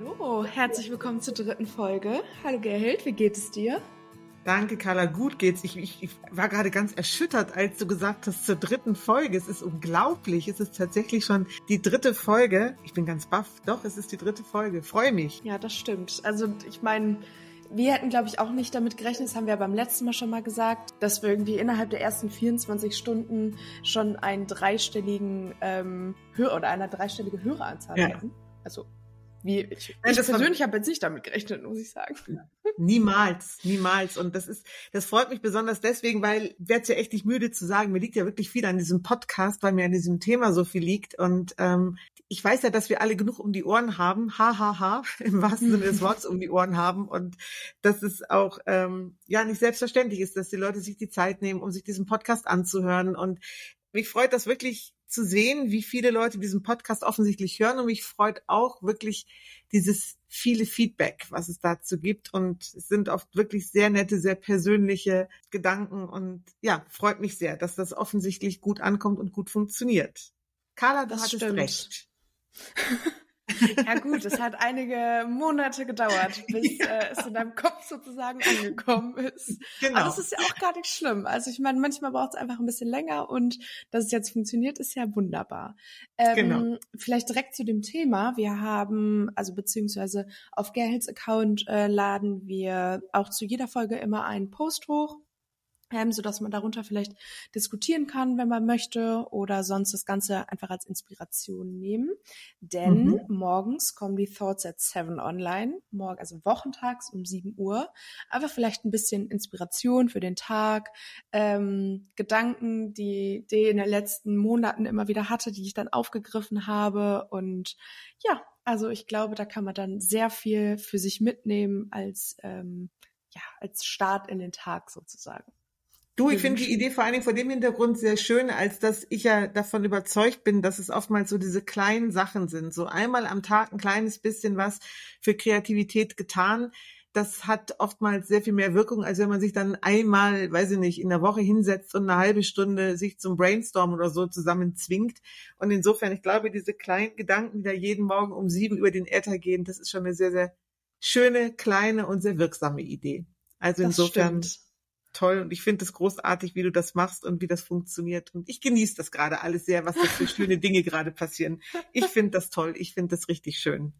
Hallo, herzlich willkommen zur dritten Folge. Hallo Gerhild, wie geht es dir? Danke, Carla, gut geht's. Ich, ich, ich, war gerade ganz erschüttert, als du gesagt hast, zur dritten Folge. Es ist unglaublich. Es ist tatsächlich schon die dritte Folge. Ich bin ganz baff. Doch, es ist die dritte Folge. Freue mich. Ja, das stimmt. Also, ich meine, wir hätten, glaube ich, auch nicht damit gerechnet, das haben wir ja beim letzten Mal schon mal gesagt, dass wir irgendwie innerhalb der ersten 24 Stunden schon einen dreistelligen ähm, Hör oder eine dreistellige Höreranzahl ja. hätten. Also wie, ich, Nein, ich persönlich habe jetzt nicht damit gerechnet, muss ich sagen. Niemals, niemals. Und das ist, das freut mich besonders deswegen, weil werde ja echt nicht müde zu sagen, mir liegt ja wirklich viel an diesem Podcast, weil mir an diesem Thema so viel liegt. Und ähm, ich weiß ja, dass wir alle genug um die Ohren haben, ha ha ha, im wahrsten Sinne des Wortes um die Ohren haben. Und dass es auch ähm, ja nicht selbstverständlich ist, dass die Leute sich die Zeit nehmen, um sich diesen Podcast anzuhören. Und mich freut das wirklich zu sehen, wie viele Leute diesen Podcast offensichtlich hören und mich freut auch wirklich dieses viele Feedback, was es dazu gibt und es sind oft wirklich sehr nette, sehr persönliche Gedanken und ja, freut mich sehr, dass das offensichtlich gut ankommt und gut funktioniert. Carla, du das hattest stimmt. recht. Ja gut, es hat einige Monate gedauert, bis ja. äh, es in deinem Kopf sozusagen angekommen ist. Genau. Aber das ist ja auch gar nicht schlimm. Also ich meine, manchmal braucht es einfach ein bisschen länger und dass es jetzt funktioniert, ist ja wunderbar. Ähm, genau. Vielleicht direkt zu dem Thema. Wir haben, also beziehungsweise auf Gerhilds Account äh, laden wir auch zu jeder Folge immer einen Post hoch ähm, so dass man darunter vielleicht diskutieren kann, wenn man möchte, oder sonst das Ganze einfach als Inspiration nehmen. Denn mhm. morgens kommen die Thoughts at 7 online, morgen, also wochentags um 7 Uhr. Aber vielleicht ein bisschen Inspiration für den Tag, ähm, Gedanken, die, die in den letzten Monaten immer wieder hatte, die ich dann aufgegriffen habe. Und ja, also ich glaube, da kann man dann sehr viel für sich mitnehmen als, ähm, ja, als Start in den Tag sozusagen. Du, ich finde die Idee vor allen Dingen vor dem Hintergrund sehr schön, als dass ich ja davon überzeugt bin, dass es oftmals so diese kleinen Sachen sind. So einmal am Tag ein kleines bisschen was für Kreativität getan. Das hat oftmals sehr viel mehr Wirkung, als wenn man sich dann einmal, weiß ich nicht, in der Woche hinsetzt und eine halbe Stunde sich zum Brainstorm oder so zusammen zwingt. Und insofern, ich glaube, diese kleinen Gedanken, die da jeden Morgen um sieben über den Äther gehen, das ist schon eine sehr, sehr schöne, kleine und sehr wirksame Idee. Also insofern. Das stimmt toll und ich finde es großartig, wie du das machst und wie das funktioniert. Und ich genieße das gerade alles sehr, was da für schöne Dinge gerade passieren. Ich finde das toll. Ich finde das richtig schön.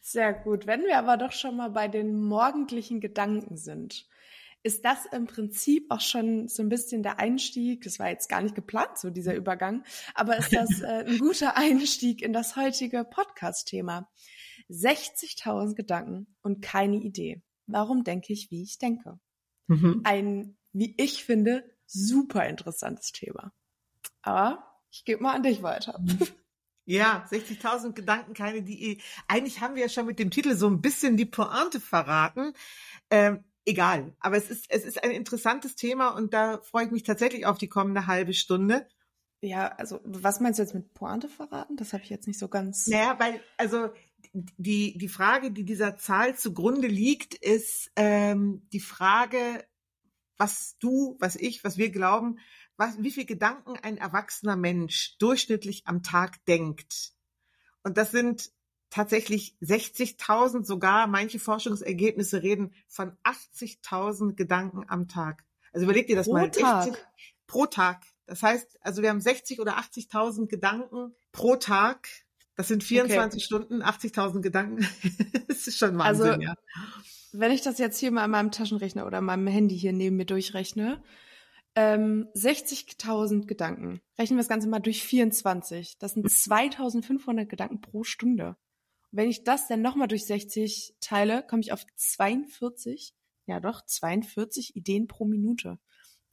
Sehr gut. Wenn wir aber doch schon mal bei den morgendlichen Gedanken sind, ist das im Prinzip auch schon so ein bisschen der Einstieg, das war jetzt gar nicht geplant, so dieser Übergang, aber ist das äh, ein guter Einstieg in das heutige Podcast-Thema. 60.000 Gedanken und keine Idee. Warum denke ich, wie ich denke? Mhm. Ein, wie ich finde, super interessantes Thema. Aber ich gebe mal an dich weiter. Mhm. Ja, 60.000 Gedanken, keine die. Eigentlich haben wir ja schon mit dem Titel so ein bisschen die Pointe verraten. Ähm, egal, aber es ist es ist ein interessantes Thema und da freue ich mich tatsächlich auf die kommende halbe Stunde. Ja, also was meinst du jetzt mit Pointe verraten? Das habe ich jetzt nicht so ganz. Naja, weil also die, die Frage, die dieser Zahl zugrunde liegt, ist ähm, die Frage, was du, was ich, was wir glauben, was, wie viel Gedanken ein erwachsener Mensch durchschnittlich am Tag denkt. Und das sind tatsächlich 60.000, sogar manche Forschungsergebnisse reden von 80.000 Gedanken am Tag. Also überleg dir das pro mal. Tag. 60, pro Tag. Das heißt, also wir haben 60 oder 80.000 Gedanken pro Tag das sind 24 okay. Stunden, 80.000 Gedanken. das ist schon Wahnsinn, also, ja. Wenn ich das jetzt hier mal an meinem Taschenrechner oder meinem Handy hier neben mir durchrechne, ähm, 60.000 Gedanken. Rechnen wir das Ganze mal durch 24. Das sind 2.500 Gedanken pro Stunde. Und wenn ich das dann nochmal durch 60 teile, komme ich auf 42, ja doch, 42 Ideen pro Minute.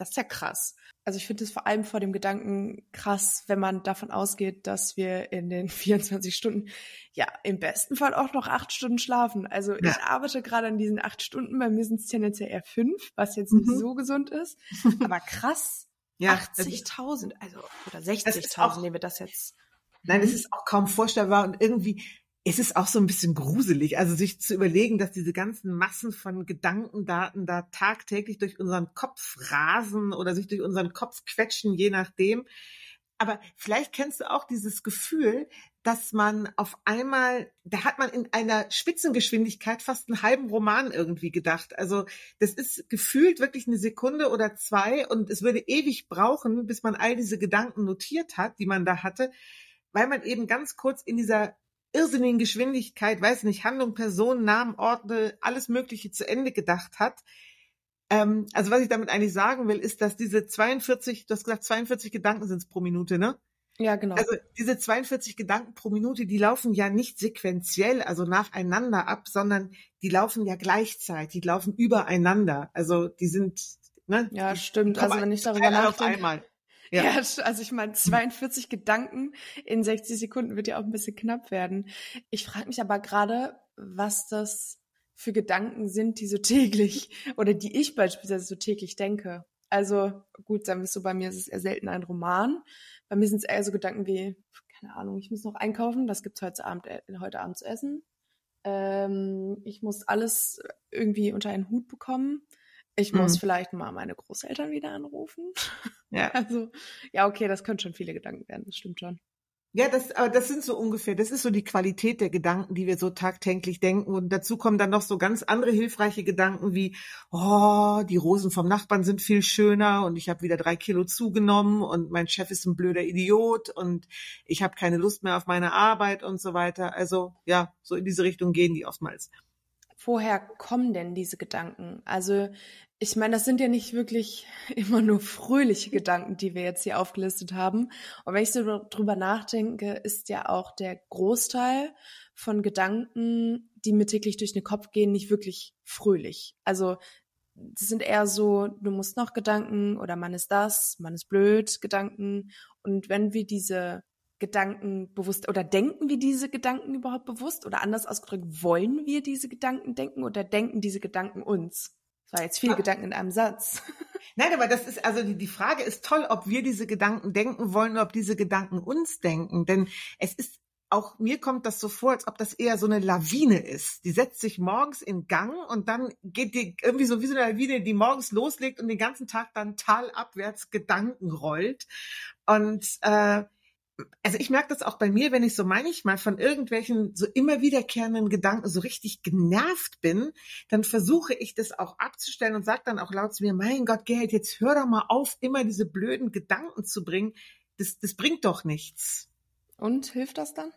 Das ist ja krass. Also ich finde es vor allem vor dem Gedanken krass, wenn man davon ausgeht, dass wir in den 24 Stunden ja im besten Fall auch noch acht Stunden schlafen. Also ja. ich arbeite gerade an diesen acht Stunden. Bei mir sind es tendenziell eher fünf, was jetzt nicht mhm. so gesund ist. Aber krass. Ja, 80.000, also oder 60.000 nehmen wir das jetzt. Nein, es ist auch kaum vorstellbar und irgendwie es ist auch so ein bisschen gruselig, also sich zu überlegen, dass diese ganzen Massen von Gedankendaten da tagtäglich durch unseren Kopf rasen oder sich durch unseren Kopf quetschen, je nachdem. aber vielleicht kennst du auch dieses Gefühl, dass man auf einmal, da hat man in einer Spitzengeschwindigkeit fast einen halben Roman irgendwie gedacht. Also das ist gefühlt wirklich eine Sekunde oder zwei und es würde ewig brauchen, bis man all diese Gedanken notiert hat, die man da hatte, weil man eben ganz kurz in dieser irrsinnigen Geschwindigkeit, weiß nicht, Handlung, Person, Namen, Orte, alles Mögliche zu Ende gedacht hat. Ähm, also was ich damit eigentlich sagen will, ist, dass diese 42, du hast gesagt, 42 Gedanken sind es pro Minute, ne? Ja, genau. Also diese 42 Gedanken pro Minute, die laufen ja nicht sequenziell, also nacheinander ab, sondern die laufen ja gleichzeitig, die laufen übereinander. Also die sind, ne? Ja, stimmt. Also wenn ich darüber nachdenke. Ja. ja, also ich meine, 42 Gedanken in 60 Sekunden wird ja auch ein bisschen knapp werden. Ich frage mich aber gerade, was das für Gedanken sind, die so täglich oder die ich beispielsweise so täglich denke. Also gut, sagen wir es so, bei mir ist es eher selten ein Roman. Bei mir sind es eher so Gedanken wie, keine Ahnung, ich muss noch einkaufen, das gibt's heute Abend, äh, heute Abend zu essen. Ähm, ich muss alles irgendwie unter einen Hut bekommen. Ich muss mhm. vielleicht mal meine Großeltern wieder anrufen. Ja. Also, ja, okay, das können schon viele Gedanken werden, das stimmt schon. Ja, das, aber das sind so ungefähr, das ist so die Qualität der Gedanken, die wir so tagtäglich denken. Und dazu kommen dann noch so ganz andere hilfreiche Gedanken wie, oh, die Rosen vom Nachbarn sind viel schöner und ich habe wieder drei Kilo zugenommen und mein Chef ist ein blöder Idiot und ich habe keine Lust mehr auf meine Arbeit und so weiter. Also ja, so in diese Richtung gehen die oftmals woher kommen denn diese Gedanken? Also ich meine, das sind ja nicht wirklich immer nur fröhliche Gedanken, die wir jetzt hier aufgelistet haben. Und wenn ich so drüber nachdenke, ist ja auch der Großteil von Gedanken, die mir täglich durch den Kopf gehen, nicht wirklich fröhlich. Also das sind eher so, du musst noch Gedanken oder man ist das, man ist blöd, Gedanken. Und wenn wir diese Gedanken bewusst oder denken wir diese Gedanken überhaupt bewusst oder anders ausgedrückt, wollen wir diese Gedanken denken oder denken diese Gedanken uns? Das war jetzt viele ja. Gedanken in einem Satz. Nein, aber das ist, also die, die Frage ist toll, ob wir diese Gedanken denken wollen oder ob diese Gedanken uns denken. Denn es ist auch mir kommt das so vor, als ob das eher so eine Lawine ist. Die setzt sich morgens in Gang und dann geht die irgendwie so wie so eine Lawine, die morgens loslegt und den ganzen Tag dann talabwärts Gedanken rollt. Und äh, also ich merke das auch bei mir, wenn ich so manchmal von irgendwelchen so immer wiederkehrenden Gedanken so richtig genervt bin, dann versuche ich das auch abzustellen und sage dann auch laut zu mir, mein Gott, Geld, jetzt hör doch mal auf, immer diese blöden Gedanken zu bringen. Das, das bringt doch nichts. Und hilft das dann?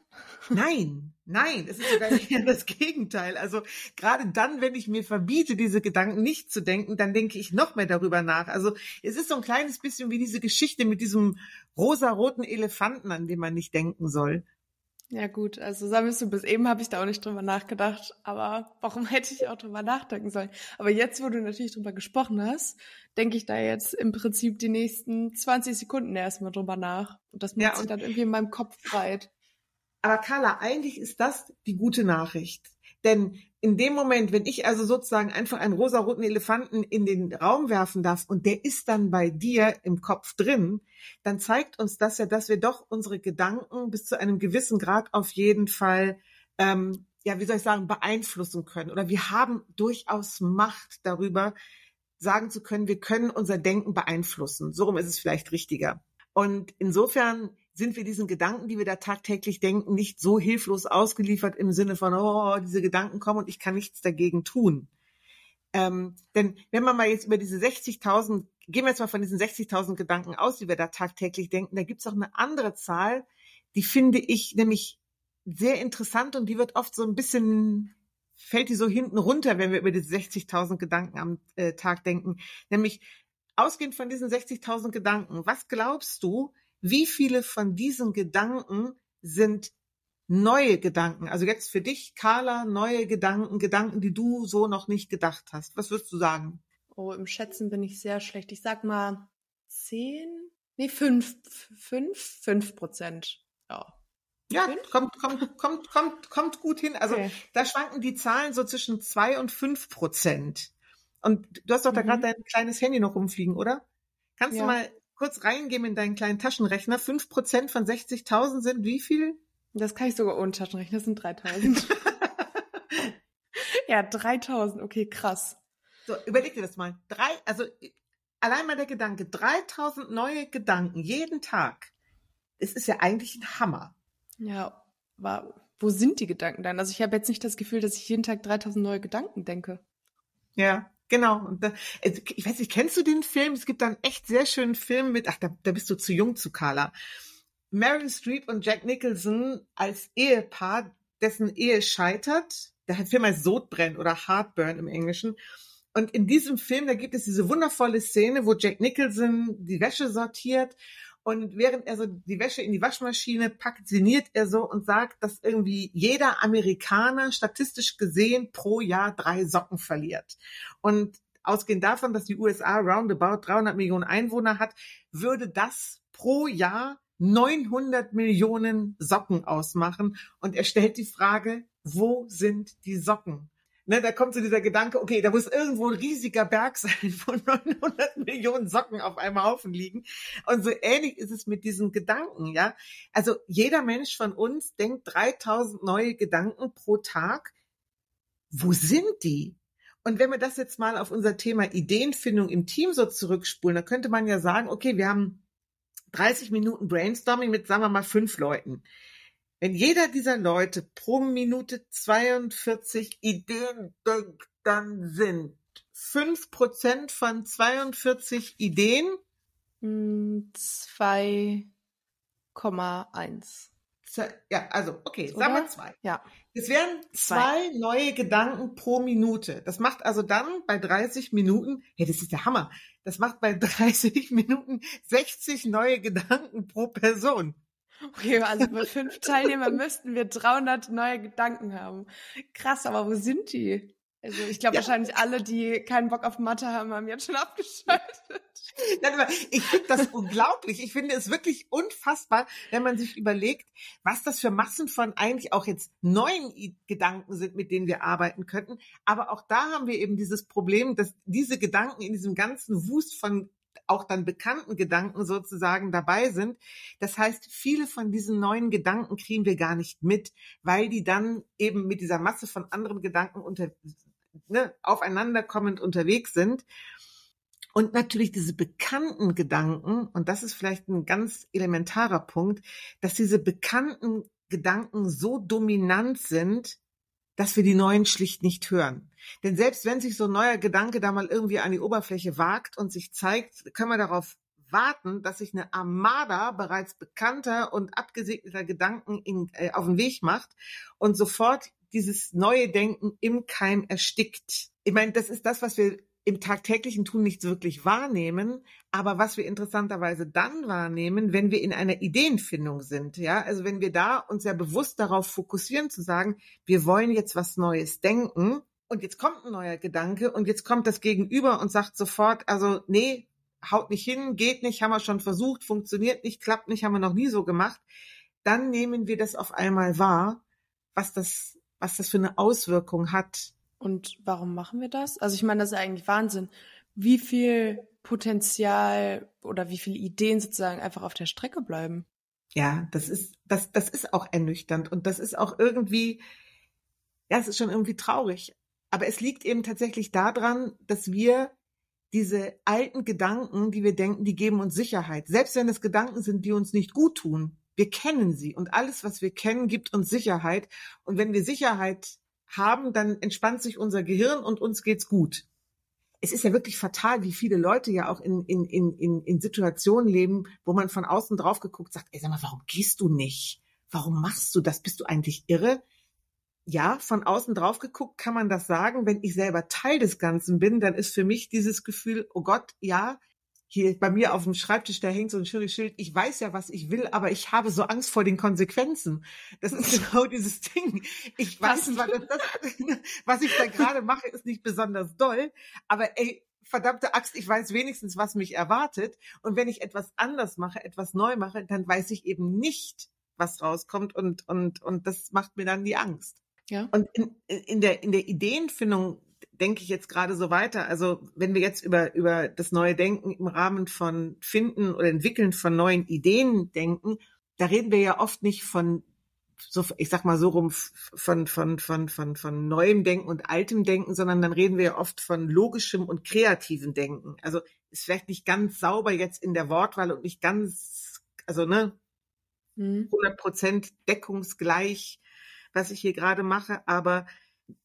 Nein, nein, es ist sogar das Gegenteil. Also gerade dann, wenn ich mir verbiete, diese Gedanken nicht zu denken, dann denke ich noch mehr darüber nach. Also es ist so ein kleines bisschen wie diese Geschichte mit diesem rosaroten Elefanten, an den man nicht denken soll. Ja gut, also sammelst du, bis eben habe ich da auch nicht drüber nachgedacht, aber warum hätte ich auch drüber nachdenken sollen? Aber jetzt, wo du natürlich drüber gesprochen hast, denke ich da jetzt im Prinzip die nächsten 20 Sekunden erstmal drüber nach. Und das macht ja, sich dann irgendwie in meinem Kopf breit. Aber Carla, eigentlich ist das die gute Nachricht. Denn in dem Moment, wenn ich also sozusagen einfach einen rosaroten Elefanten in den Raum werfen darf und der ist dann bei dir im Kopf drin, dann zeigt uns das ja, dass wir doch unsere Gedanken bis zu einem gewissen Grad auf jeden Fall, ähm, ja, wie soll ich sagen, beeinflussen können. Oder wir haben durchaus Macht darüber, sagen zu können, wir können unser Denken beeinflussen. So ist es vielleicht richtiger. Und insofern sind wir diesen Gedanken, die wir da tagtäglich denken, nicht so hilflos ausgeliefert im Sinne von, oh, diese Gedanken kommen und ich kann nichts dagegen tun. Ähm, denn wenn man mal jetzt über diese 60.000, gehen wir jetzt mal von diesen 60.000 Gedanken aus, die wir da tagtäglich denken, da gibt es auch eine andere Zahl, die finde ich nämlich sehr interessant und die wird oft so ein bisschen, fällt die so hinten runter, wenn wir über diese 60.000 Gedanken am äh, Tag denken. Nämlich ausgehend von diesen 60.000 Gedanken, was glaubst du, wie viele von diesen Gedanken sind neue Gedanken? Also jetzt für dich, Carla, neue Gedanken, Gedanken, die du so noch nicht gedacht hast. Was würdest du sagen? Oh, im Schätzen bin ich sehr schlecht. Ich sag mal zehn, nee, fünf, fünf, fünf Prozent. Ja. Ja, kommt, kommt, kommt, kommt, kommt gut hin. Also okay. da schwanken die Zahlen so zwischen zwei und fünf Prozent. Und du hast doch mhm. da gerade dein kleines Handy noch rumfliegen, oder? Kannst ja. du mal kurz reingeben in deinen kleinen Taschenrechner. Fünf Prozent von 60.000 sind wie viel? Das kann ich sogar ohne Taschenrechner, das sind 3000. ja, 3000, okay, krass. So, überleg dir das mal. Drei, also allein mal der Gedanke, 3000 neue Gedanken jeden Tag. es ist ja eigentlich ein Hammer. Ja, war, wo sind die Gedanken dann? Also ich habe jetzt nicht das Gefühl, dass ich jeden Tag 3000 neue Gedanken denke. Ja, genau. Und da, also, ich weiß nicht, kennst du den Film? Es gibt da einen echt sehr schönen Film mit, ach, da, da bist du zu jung zu Carla. Meryl Streep und Jack Nicholson als Ehepaar, dessen Ehe scheitert. Der Film heißt Sodbrennen oder Heartburn im Englischen. Und in diesem Film, da gibt es diese wundervolle Szene, wo Jack Nicholson die Wäsche sortiert und während er so die Wäsche in die Waschmaschine packt, sinniert er so und sagt, dass irgendwie jeder Amerikaner statistisch gesehen pro Jahr drei Socken verliert. Und ausgehend davon, dass die USA roundabout 300 Millionen Einwohner hat, würde das pro Jahr 900 Millionen Socken ausmachen. Und er stellt die Frage, wo sind die Socken? Ne, da kommt so dieser Gedanke, okay, da muss irgendwo ein riesiger Berg sein, wo 900 Millionen Socken auf einem Haufen liegen. Und so ähnlich ist es mit diesen Gedanken, ja. Also jeder Mensch von uns denkt 3000 neue Gedanken pro Tag. Wo sind die? Und wenn wir das jetzt mal auf unser Thema Ideenfindung im Team so zurückspulen, dann könnte man ja sagen, okay, wir haben 30 Minuten Brainstorming mit, sagen wir mal, fünf Leuten. Wenn jeder dieser Leute pro Minute 42 Ideen denkt, dann sind 5% von 42 Ideen 2,1. Ja, also, okay, Oder? sagen wir zwei. Ja. Es wären zwei, zwei neue Gedanken pro Minute. Das macht also dann bei 30 Minuten, hey, das ist der Hammer. Das macht bei 30 Minuten 60 neue Gedanken pro Person. Okay, also bei fünf Teilnehmern müssten wir 300 neue Gedanken haben. Krass, aber wo sind die? Also ich glaube ja. wahrscheinlich alle, die keinen Bock auf Mathe haben, haben jetzt schon abgeschaltet. Ich finde das unglaublich. Ich finde es wirklich unfassbar, wenn man sich überlegt, was das für Massen von eigentlich auch jetzt neuen Gedanken sind, mit denen wir arbeiten könnten. Aber auch da haben wir eben dieses Problem, dass diese Gedanken in diesem ganzen Wust von auch dann bekannten Gedanken sozusagen dabei sind. Das heißt, viele von diesen neuen Gedanken kriegen wir gar nicht mit, weil die dann eben mit dieser Masse von anderen Gedanken unter, ne, aufeinander kommend unterwegs sind. Und natürlich diese bekannten Gedanken, und das ist vielleicht ein ganz elementarer Punkt, dass diese bekannten Gedanken so dominant sind, dass wir die neuen schlicht nicht hören. Denn selbst wenn sich so ein neuer Gedanke da mal irgendwie an die Oberfläche wagt und sich zeigt, können wir darauf warten, dass sich eine Armada bereits bekannter und abgesegneter Gedanken in, äh, auf den Weg macht und sofort dieses neue Denken im Keim erstickt. Ich meine, das ist das, was wir im tagtäglichen Tun nicht wirklich wahrnehmen, aber was wir interessanterweise dann wahrnehmen, wenn wir in einer Ideenfindung sind, ja, also wenn wir da uns ja bewusst darauf fokussieren zu sagen, wir wollen jetzt was Neues denken und jetzt kommt ein neuer Gedanke und jetzt kommt das Gegenüber und sagt sofort, also nee, haut nicht hin, geht nicht, haben wir schon versucht, funktioniert nicht, klappt nicht, haben wir noch nie so gemacht, dann nehmen wir das auf einmal wahr, was das, was das für eine Auswirkung hat und warum machen wir das? Also ich meine, das ist eigentlich Wahnsinn, wie viel Potenzial oder wie viele Ideen sozusagen einfach auf der Strecke bleiben. Ja, das ist, das, das ist auch ernüchternd und das ist auch irgendwie, ja, es ist schon irgendwie traurig. Aber es liegt eben tatsächlich daran, dass wir diese alten Gedanken, die wir denken, die geben uns Sicherheit. Selbst wenn es Gedanken sind, die uns nicht gut tun. Wir kennen sie und alles, was wir kennen, gibt uns Sicherheit. Und wenn wir Sicherheit haben, dann entspannt sich unser Gehirn und uns geht's gut. Es ist ja wirklich fatal, wie viele Leute ja auch in, in, in, in, in Situationen leben, wo man von außen drauf geguckt sagt, ey, sag mal, warum gehst du nicht? Warum machst du das? Bist du eigentlich irre? Ja, von außen drauf geguckt kann man das sagen. Wenn ich selber Teil des Ganzen bin, dann ist für mich dieses Gefühl, oh Gott, ja, hier bei mir auf dem Schreibtisch, da hängt so ein Schild, ich weiß ja, was ich will, aber ich habe so Angst vor den Konsequenzen. Das ist genau dieses Ding. Ich weiß, was, das, was ich da gerade mache, ist nicht besonders doll, aber ey, verdammte Axt, ich weiß wenigstens, was mich erwartet. Und wenn ich etwas anders mache, etwas neu mache, dann weiß ich eben nicht, was rauskommt und, und, und das macht mir dann die Angst. Ja. Und in, in der, in der Ideenfindung denke ich jetzt gerade so weiter. Also wenn wir jetzt über, über das neue Denken im Rahmen von Finden oder Entwickeln von neuen Ideen denken, da reden wir ja oft nicht von so, ich sag mal so rum, von, von, von, von, von neuem Denken und altem Denken, sondern dann reden wir ja oft von logischem und kreativem Denken. Also ist vielleicht nicht ganz sauber jetzt in der Wortwahl und nicht ganz, also ne, 100 Prozent deckungsgleich, was ich hier gerade mache, aber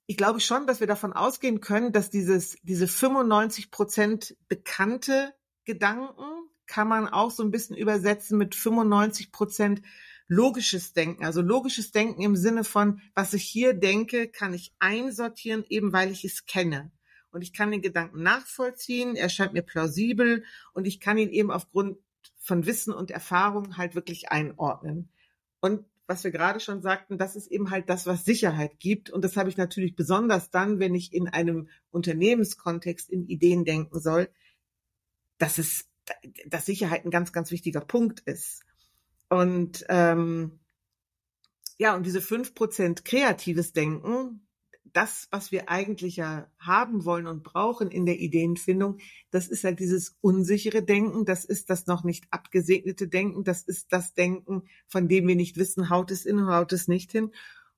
ich glaube schon, dass wir davon ausgehen können, dass dieses, diese 95 Prozent bekannte Gedanken kann man auch so ein bisschen übersetzen mit 95 Prozent logisches Denken. Also logisches Denken im Sinne von, was ich hier denke, kann ich einsortieren, eben weil ich es kenne. Und ich kann den Gedanken nachvollziehen, er scheint mir plausibel und ich kann ihn eben aufgrund von Wissen und Erfahrung halt wirklich einordnen. Und was wir gerade schon sagten, das ist eben halt das, was Sicherheit gibt. Und das habe ich natürlich besonders dann, wenn ich in einem Unternehmenskontext in Ideen denken soll, dass es, dass Sicherheit ein ganz, ganz wichtiger Punkt ist. Und ähm, ja, und diese fünf Prozent kreatives Denken, das, was wir eigentlich ja haben wollen und brauchen in der Ideenfindung, das ist halt dieses unsichere Denken, das ist das noch nicht abgesegnete Denken, das ist das Denken, von dem wir nicht wissen, haut es in, haut es nicht hin.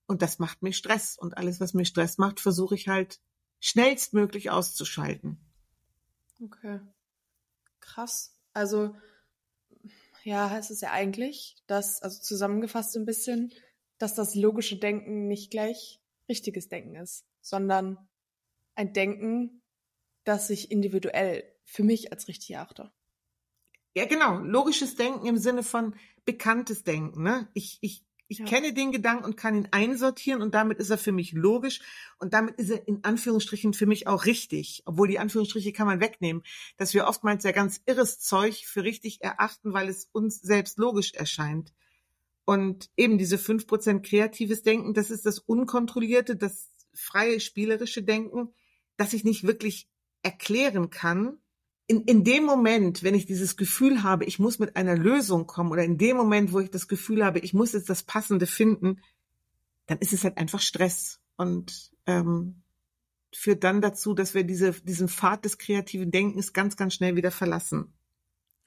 Und das macht mir Stress. Und alles, was mir Stress macht, versuche ich halt schnellstmöglich auszuschalten. Okay. Krass. Also, ja, heißt es ja eigentlich, dass, also zusammengefasst ein bisschen, dass das logische Denken nicht gleich richtiges Denken ist, sondern ein Denken, das ich individuell für mich als richtig erachte. Ja, genau. Logisches Denken im Sinne von bekanntes Denken. Ne? Ich, ich, ich ja. kenne den Gedanken und kann ihn einsortieren und damit ist er für mich logisch und damit ist er in Anführungsstrichen für mich auch richtig. Obwohl die Anführungsstriche kann man wegnehmen, dass wir oftmals ja ganz irres Zeug für richtig erachten, weil es uns selbst logisch erscheint. Und eben diese fünf Prozent kreatives Denken, das ist das unkontrollierte, das freie, spielerische Denken, das ich nicht wirklich erklären kann. In, in dem Moment, wenn ich dieses Gefühl habe, ich muss mit einer Lösung kommen oder in dem Moment, wo ich das Gefühl habe, ich muss jetzt das Passende finden, dann ist es halt einfach Stress und ähm, führt dann dazu, dass wir diese, diesen Pfad des kreativen Denkens ganz, ganz schnell wieder verlassen.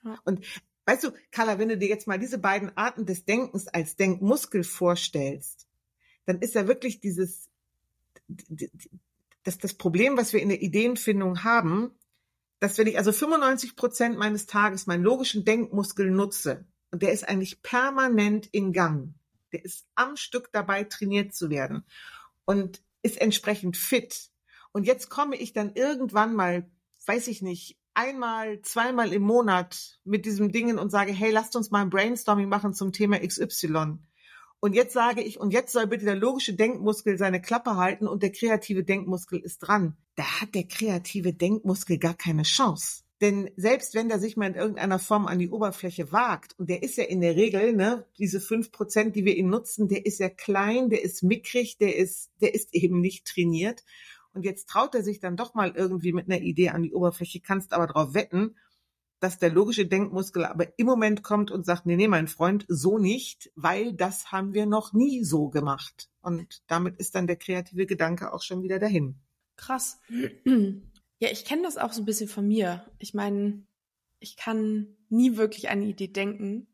Ja. Und Weißt du, Carla, wenn du dir jetzt mal diese beiden Arten des Denkens als Denkmuskel vorstellst, dann ist ja wirklich dieses, das, das Problem, was wir in der Ideenfindung haben, dass wenn ich also 95 Prozent meines Tages meinen logischen Denkmuskel nutze, und der ist eigentlich permanent in Gang, der ist am Stück dabei trainiert zu werden und ist entsprechend fit. Und jetzt komme ich dann irgendwann mal, weiß ich nicht, einmal, zweimal im Monat mit diesem Dingen und sage, hey, lasst uns mal ein Brainstorming machen zum Thema XY. Und jetzt sage ich, und jetzt soll bitte der logische Denkmuskel seine Klappe halten und der kreative Denkmuskel ist dran. Da hat der kreative Denkmuskel gar keine Chance. Denn selbst wenn der sich mal in irgendeiner Form an die Oberfläche wagt, und der ist ja in der Regel, ne, diese fünf Prozent, die wir ihn nutzen, der ist ja klein, der ist mickrig, der ist, der ist eben nicht trainiert. Und jetzt traut er sich dann doch mal irgendwie mit einer Idee an die Oberfläche, kannst aber darauf wetten, dass der logische Denkmuskel aber im Moment kommt und sagt, nee, nee, mein Freund, so nicht, weil das haben wir noch nie so gemacht. Und damit ist dann der kreative Gedanke auch schon wieder dahin. Krass. Ja, ich kenne das auch so ein bisschen von mir. Ich meine, ich kann nie wirklich an eine Idee denken,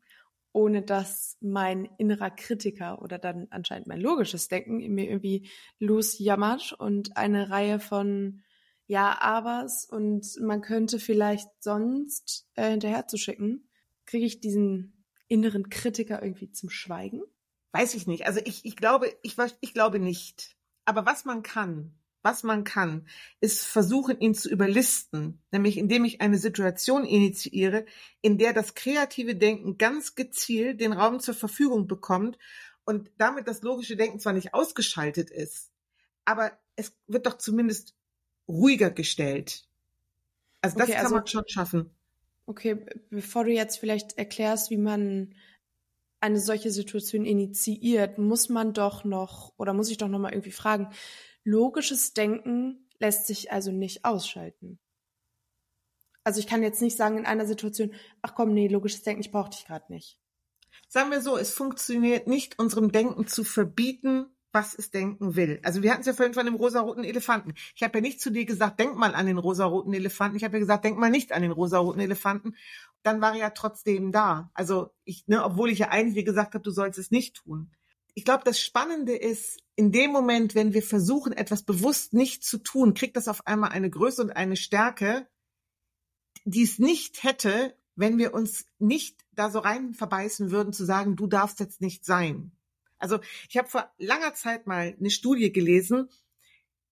ohne dass mein innerer Kritiker oder dann anscheinend mein logisches Denken mir irgendwie losjammert und eine Reihe von ja, abers und man könnte vielleicht sonst äh, hinterher zu schicken, kriege ich diesen inneren Kritiker irgendwie zum Schweigen? Weiß ich nicht. Also ich, ich glaube, ich, ich glaube nicht. Aber was man kann, was man kann, ist versuchen, ihn zu überlisten, nämlich indem ich eine Situation initiiere, in der das kreative Denken ganz gezielt den Raum zur Verfügung bekommt und damit das logische Denken zwar nicht ausgeschaltet ist, aber es wird doch zumindest ruhiger gestellt. Also das okay, kann also, man schon schaffen. Okay, bevor du jetzt vielleicht erklärst, wie man eine solche Situation initiiert, muss man doch noch oder muss ich doch noch mal irgendwie fragen, Logisches Denken lässt sich also nicht ausschalten. Also ich kann jetzt nicht sagen in einer Situation, ach komm, nee, logisches Denken, ich brauche dich gerade nicht. Sagen wir so, es funktioniert nicht, unserem Denken zu verbieten, was es denken will. Also wir hatten es ja vorhin von dem rosaroten Elefanten. Ich habe ja nicht zu dir gesagt, denk mal an den rosaroten Elefanten. Ich habe ja gesagt, denk mal nicht an den rosaroten Elefanten. Dann war er ja trotzdem da. Also ich, ne, obwohl ich ja eigentlich gesagt habe, du sollst es nicht tun ich glaube, das Spannende ist, in dem Moment, wenn wir versuchen, etwas bewusst nicht zu tun, kriegt das auf einmal eine Größe und eine Stärke, die es nicht hätte, wenn wir uns nicht da so rein verbeißen würden, zu sagen, du darfst jetzt nicht sein. Also ich habe vor langer Zeit mal eine Studie gelesen.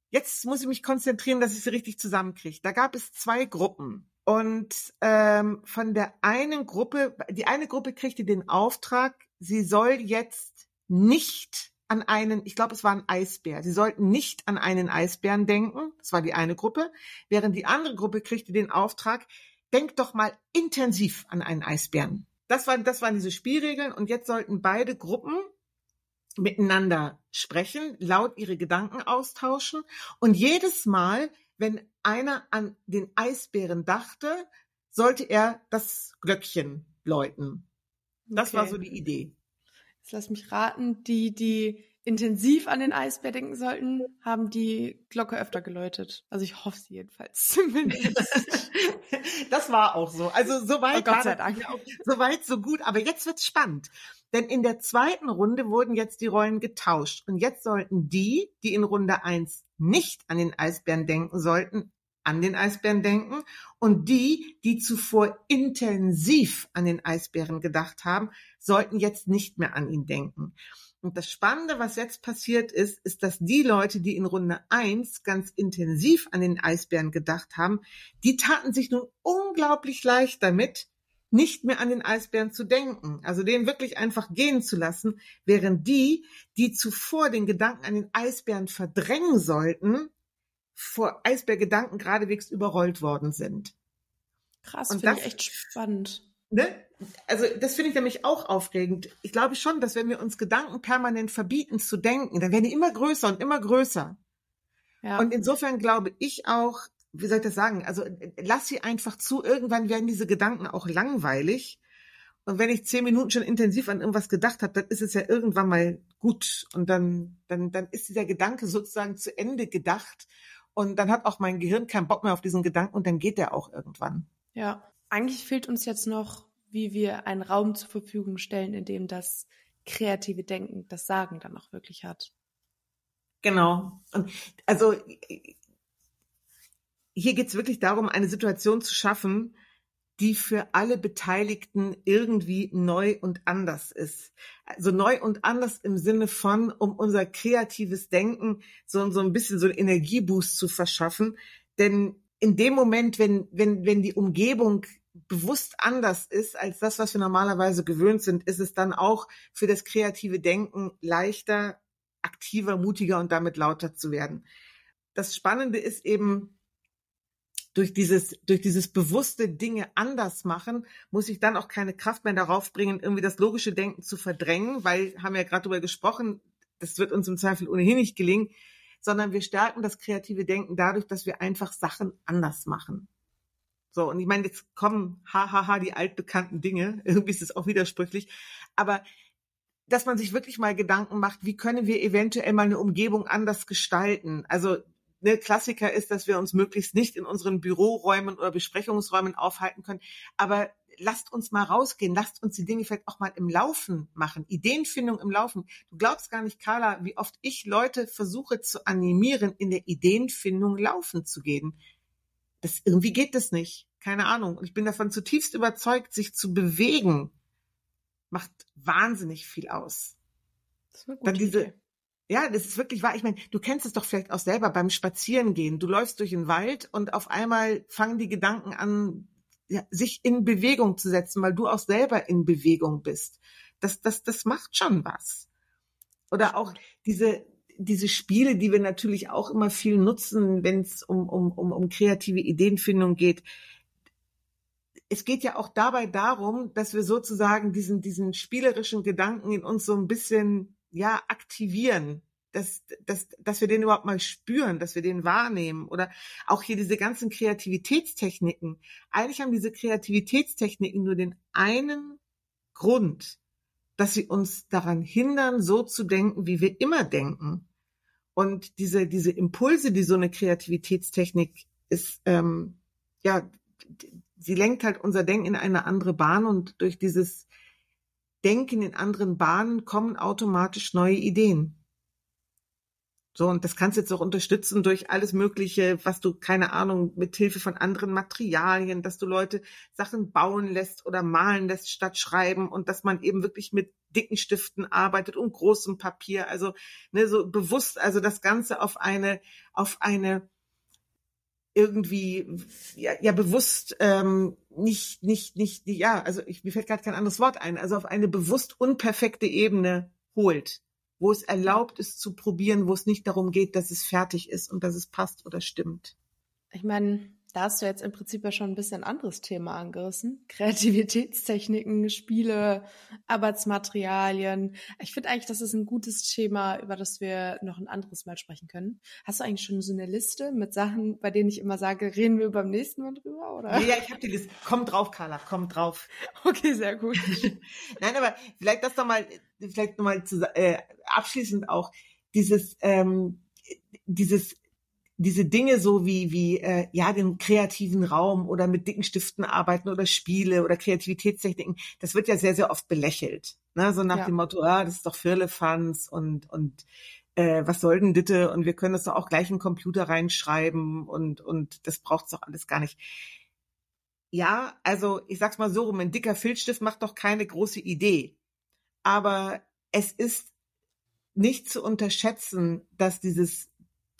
Jetzt muss ich mich konzentrieren, dass ich sie richtig zusammenkriege. Da gab es zwei Gruppen. Und ähm, von der einen Gruppe, die eine Gruppe kriegte den Auftrag, sie soll jetzt nicht an einen, ich glaube, es war ein Eisbär. Sie sollten nicht an einen Eisbären denken. Das war die eine Gruppe. Während die andere Gruppe kriegte den Auftrag, denk doch mal intensiv an einen Eisbären. Das waren, das waren diese Spielregeln. Und jetzt sollten beide Gruppen miteinander sprechen, laut ihre Gedanken austauschen. Und jedes Mal, wenn einer an den Eisbären dachte, sollte er das Glöckchen läuten. Das okay. war so die Idee. Jetzt lass mich raten, die, die intensiv an den Eisbär denken sollten, haben die Glocke öfter geläutet. Also ich hoffe sie jedenfalls zumindest. das war auch so. Also soweit, oh Gott sei Dank. soweit so gut. Aber jetzt wird's spannend. Denn in der zweiten Runde wurden jetzt die Rollen getauscht. Und jetzt sollten die, die in Runde eins nicht an den Eisbären denken sollten, an den Eisbären denken. Und die, die zuvor intensiv an den Eisbären gedacht haben, sollten jetzt nicht mehr an ihn denken. Und das Spannende, was jetzt passiert ist, ist, dass die Leute, die in Runde eins ganz intensiv an den Eisbären gedacht haben, die taten sich nun unglaublich leicht damit, nicht mehr an den Eisbären zu denken, also den wirklich einfach gehen zu lassen, während die, die zuvor den Gedanken an den Eisbären verdrängen sollten, vor Eisbärgedanken geradewegs überrollt worden sind. Krass, finde ich echt spannend. Ne? Also das finde ich nämlich auch aufregend. Ich glaube schon, dass wenn wir uns Gedanken permanent verbieten zu denken, dann werden die immer größer und immer größer. Ja. Und insofern glaube ich auch, wie soll ich das sagen? Also lass sie einfach zu. Irgendwann werden diese Gedanken auch langweilig. Und wenn ich zehn Minuten schon intensiv an irgendwas gedacht habe, dann ist es ja irgendwann mal gut. Und dann, dann, dann ist dieser Gedanke sozusagen zu Ende gedacht. Und dann hat auch mein Gehirn keinen Bock mehr auf diesen Gedanken und dann geht der auch irgendwann. Ja, eigentlich fehlt uns jetzt noch, wie wir einen Raum zur Verfügung stellen, in dem das kreative Denken, das Sagen dann auch wirklich hat. Genau. Und also hier geht es wirklich darum, eine Situation zu schaffen, die für alle Beteiligten irgendwie neu und anders ist. Also neu und anders im Sinne von, um unser kreatives Denken so, so ein bisschen so einen Energieboost zu verschaffen. Denn in dem Moment, wenn, wenn, wenn die Umgebung bewusst anders ist als das, was wir normalerweise gewöhnt sind, ist es dann auch für das kreative Denken leichter, aktiver, mutiger und damit lauter zu werden. Das Spannende ist eben, durch dieses, durch dieses bewusste Dinge anders machen, muss ich dann auch keine Kraft mehr darauf bringen, irgendwie das logische Denken zu verdrängen, weil, haben wir ja gerade darüber gesprochen, das wird uns im Zweifel ohnehin nicht gelingen, sondern wir stärken das kreative Denken dadurch, dass wir einfach Sachen anders machen. So, und ich meine, jetzt kommen hahaha die altbekannten Dinge, irgendwie ist es auch widersprüchlich, aber dass man sich wirklich mal Gedanken macht, wie können wir eventuell mal eine Umgebung anders gestalten? Also ne, Klassiker ist, dass wir uns möglichst nicht in unseren Büroräumen oder Besprechungsräumen aufhalten können. Aber lasst uns mal rausgehen, lasst uns die Dinge vielleicht auch mal im Laufen machen. Ideenfindung im Laufen. Du glaubst gar nicht, Carla, wie oft ich Leute versuche zu animieren, in der Ideenfindung laufen zu gehen. Das irgendwie geht das nicht. Keine Ahnung. Und ich bin davon zutiefst überzeugt, sich zu bewegen macht wahnsinnig viel aus. Dann diese, Idee. Ja, das ist wirklich wahr. Ich meine, du kennst es doch vielleicht auch selber beim Spazierengehen. Du läufst durch den Wald und auf einmal fangen die Gedanken an, ja, sich in Bewegung zu setzen, weil du auch selber in Bewegung bist. Das, das, das macht schon was. Oder auch diese, diese Spiele, die wir natürlich auch immer viel nutzen, wenn es um, um, um, um kreative Ideenfindung geht. Es geht ja auch dabei darum, dass wir sozusagen diesen, diesen spielerischen Gedanken in uns so ein bisschen ja, aktivieren, dass, dass, dass wir den überhaupt mal spüren, dass wir den wahrnehmen oder auch hier diese ganzen Kreativitätstechniken. Eigentlich haben diese Kreativitätstechniken nur den einen Grund, dass sie uns daran hindern, so zu denken, wie wir immer denken. Und diese, diese Impulse, die so eine Kreativitätstechnik ist, ähm, ja, sie lenkt halt unser Denken in eine andere Bahn und durch dieses Denken in anderen Bahnen kommen automatisch neue Ideen. So, und das kannst du jetzt auch unterstützen durch alles Mögliche, was du, keine Ahnung, mit Hilfe von anderen Materialien, dass du Leute Sachen bauen lässt oder malen lässt statt schreiben und dass man eben wirklich mit dicken Stiften arbeitet und großem Papier. Also, ne, so bewusst, also das Ganze auf eine, auf eine irgendwie ja, ja bewusst ähm, nicht nicht nicht ja also ich, mir fällt gerade kein anderes Wort ein also auf eine bewusst unperfekte Ebene holt wo es erlaubt ist zu probieren, wo es nicht darum geht, dass es fertig ist und dass es passt oder stimmt. Ich meine, da hast du jetzt im Prinzip ja schon ein bisschen anderes Thema angerissen. Kreativitätstechniken, Spiele, Arbeitsmaterialien. Ich finde eigentlich, das ist ein gutes Thema, über das wir noch ein anderes Mal sprechen können. Hast du eigentlich schon so eine Liste mit Sachen, bei denen ich immer sage, reden wir beim nächsten Mal drüber, oder? Ja, ich habe die Liste. Komm drauf, Carla, komm drauf. Okay, sehr gut. Nein, aber vielleicht das doch mal, vielleicht nochmal äh, abschließend auch dieses, ähm, dieses diese Dinge so wie wie äh, ja den kreativen Raum oder mit dicken Stiften arbeiten oder Spiele oder Kreativitätstechniken, das wird ja sehr sehr oft belächelt, ne? So nach ja. dem Motto, ah, das ist doch Firlefanz und und äh, was soll denn bitte und wir können das doch auch gleich in den Computer reinschreiben und und das braucht's doch alles gar nicht. Ja, also ich sag's mal so rum, ein dicker Filzstift macht doch keine große Idee, aber es ist nicht zu unterschätzen, dass dieses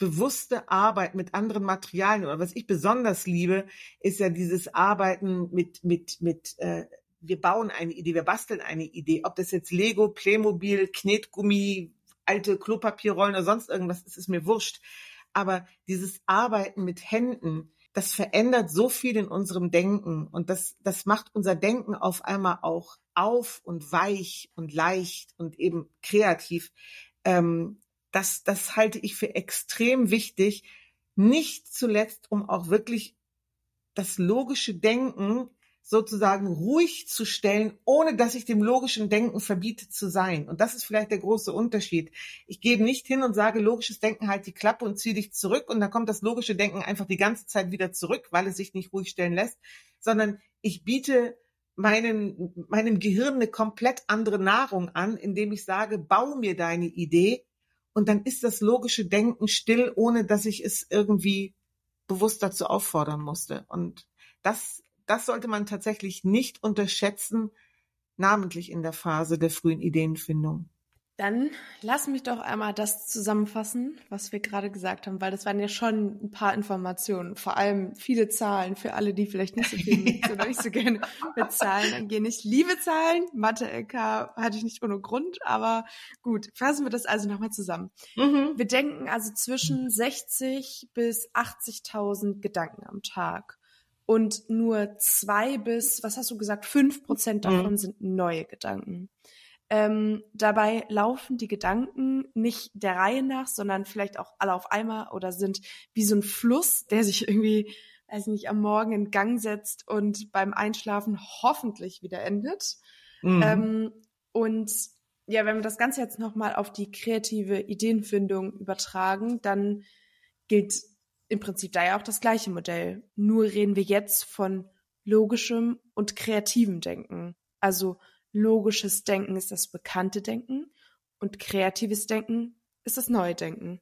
bewusste Arbeit mit anderen Materialien oder was ich besonders liebe, ist ja dieses Arbeiten mit mit mit äh, wir bauen eine Idee, wir basteln eine Idee, ob das jetzt Lego, Playmobil, Knetgummi, alte Klopapierrollen oder sonst irgendwas ist, ist mir wurscht. Aber dieses Arbeiten mit Händen, das verändert so viel in unserem Denken und das, das macht unser Denken auf einmal auch auf und weich und leicht und eben kreativ. Ähm, das, das halte ich für extrem wichtig, nicht zuletzt, um auch wirklich das logische Denken sozusagen ruhig zu stellen, ohne dass ich dem logischen Denken verbiete zu sein. Und das ist vielleicht der große Unterschied. Ich gehe nicht hin und sage, logisches Denken halt die Klappe und zieh dich zurück und dann kommt das logische Denken einfach die ganze Zeit wieder zurück, weil es sich nicht ruhig stellen lässt, sondern ich biete meinen, meinem Gehirn eine komplett andere Nahrung an, indem ich sage, bau mir deine Idee und dann ist das logische Denken still, ohne dass ich es irgendwie bewusst dazu auffordern musste. Und das, das sollte man tatsächlich nicht unterschätzen, namentlich in der Phase der frühen Ideenfindung. Dann lass mich doch einmal das zusammenfassen, was wir gerade gesagt haben, weil das waren ja schon ein paar Informationen, vor allem viele Zahlen für alle, die vielleicht nicht so viel mit, oder nicht so gerne mit Zahlen angehen. Ich liebe Zahlen, Mathe-LK hatte ich nicht ohne Grund, aber gut, fassen wir das also nochmal zusammen. Mhm. Wir denken also zwischen 60 bis 80.000 Gedanken am Tag und nur zwei bis, was hast du gesagt, fünf Prozent davon mhm. sind neue Gedanken. Ähm, dabei laufen die Gedanken nicht der Reihe nach, sondern vielleicht auch alle auf einmal oder sind wie so ein Fluss, der sich irgendwie, weiß nicht, am Morgen in Gang setzt und beim Einschlafen hoffentlich wieder endet. Mhm. Ähm, und ja, wenn wir das Ganze jetzt nochmal auf die kreative Ideenfindung übertragen, dann gilt im Prinzip da ja auch das gleiche Modell. Nur reden wir jetzt von logischem und kreativem Denken. Also Logisches Denken ist das bekannte Denken und kreatives Denken ist das neue Denken.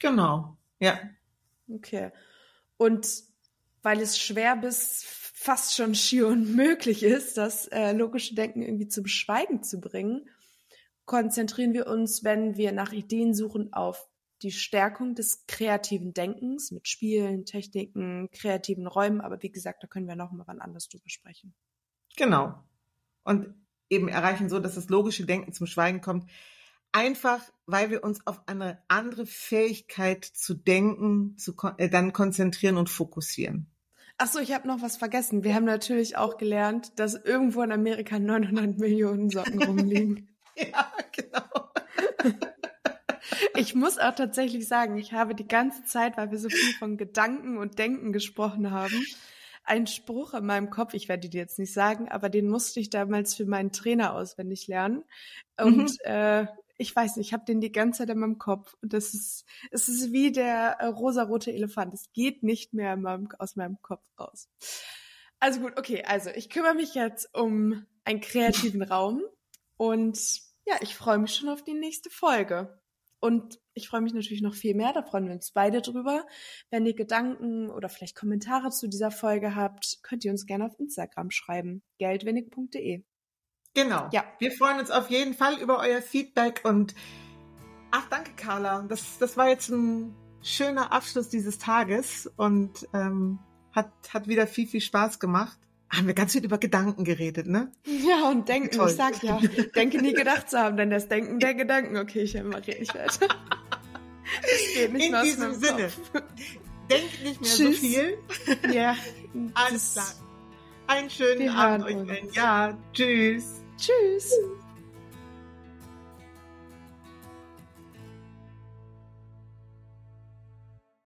Genau, ja. Okay. Und weil es schwer bis fast schon schier unmöglich ist, das äh, logische Denken irgendwie zum Schweigen zu bringen, konzentrieren wir uns, wenn wir nach Ideen suchen, auf die Stärkung des kreativen Denkens mit Spielen, Techniken, kreativen Räumen. Aber wie gesagt, da können wir noch mal wann anders drüber sprechen. Genau und eben erreichen so, dass das logische Denken zum Schweigen kommt. Einfach, weil wir uns auf eine andere Fähigkeit zu denken, zu äh, dann konzentrieren und fokussieren. Ach so, ich habe noch was vergessen. Wir haben natürlich auch gelernt, dass irgendwo in Amerika 900 Millionen Socken rumliegen. ja, genau. Ich muss auch tatsächlich sagen, ich habe die ganze Zeit, weil wir so viel von Gedanken und Denken gesprochen haben, ein Spruch in meinem Kopf, ich werde dir jetzt nicht sagen, aber den musste ich damals für meinen Trainer auswendig lernen. Und mhm. äh, ich weiß nicht, ich habe den die ganze Zeit in meinem Kopf. Und das ist, es ist wie der äh, rosarote Elefant. Es geht nicht mehr meinem, aus meinem Kopf raus. Also gut, okay, also ich kümmere mich jetzt um einen kreativen Raum und ja, ich freue mich schon auf die nächste Folge. Und ich freue mich natürlich noch viel mehr, da freuen wir uns beide drüber. Wenn ihr Gedanken oder vielleicht Kommentare zu dieser Folge habt, könnt ihr uns gerne auf Instagram schreiben, geldwenig.de. Genau. Ja. Wir freuen uns auf jeden Fall über euer Feedback und ach, danke Carla. Das, das war jetzt ein schöner Abschluss dieses Tages und ähm, hat, hat wieder viel, viel Spaß gemacht. Haben wir ganz viel über Gedanken geredet, ne? Ja, und denken, Toll. ich sag ja, denke nie gedacht zu haben, denn das Denken der Gedanken. Okay, ich rede nicht weiter. In diesem Sinne. Denkt nicht mehr Tschüss. so viel. Ja. Alles klar. Einen schönen Abend euch. Ja, tschüss. Tschüss.